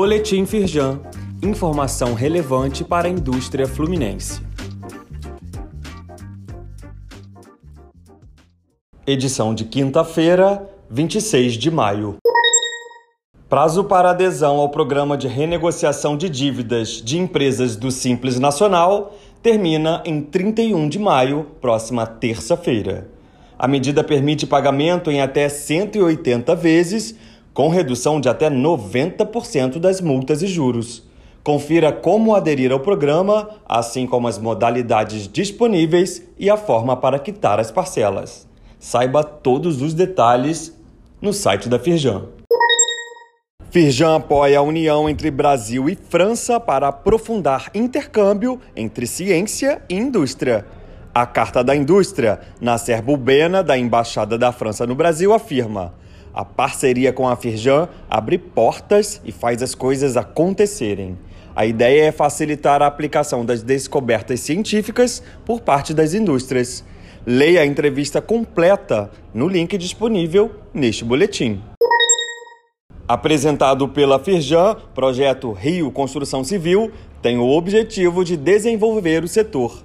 Boletim Firjan. Informação relevante para a indústria fluminense. Edição de quinta-feira, 26 de maio. Prazo para adesão ao programa de renegociação de dívidas de empresas do Simples Nacional termina em 31 de maio, próxima terça-feira. A medida permite pagamento em até 180 vezes, com redução de até 90% das multas e juros. Confira como aderir ao programa, assim como as modalidades disponíveis e a forma para quitar as parcelas. Saiba todos os detalhes no site da Firjan. Firjan apoia a união entre Brasil e França para aprofundar intercâmbio entre ciência e indústria. A Carta da Indústria, Nasser Boubena, da Embaixada da França no Brasil, afirma: a parceria com a Firjan abre portas e faz as coisas acontecerem. A ideia é facilitar a aplicação das descobertas científicas por parte das indústrias. Leia a entrevista completa no link disponível neste boletim. Apresentado pela Firjan, projeto Rio Construção Civil tem o objetivo de desenvolver o setor.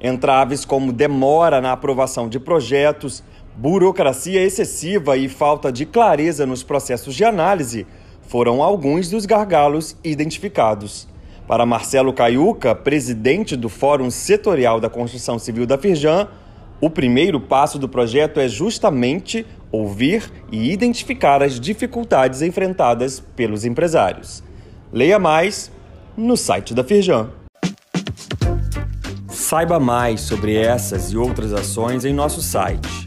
Entraves como demora na aprovação de projetos, burocracia excessiva e falta de clareza nos processos de análise foram alguns dos gargalos identificados. Para Marcelo Caiuca, presidente do Fórum Setorial da Construção Civil da Firjan, o primeiro passo do projeto é justamente ouvir e identificar as dificuldades enfrentadas pelos empresários. Leia mais no site da Firjan. Saiba mais sobre essas e outras ações em nosso site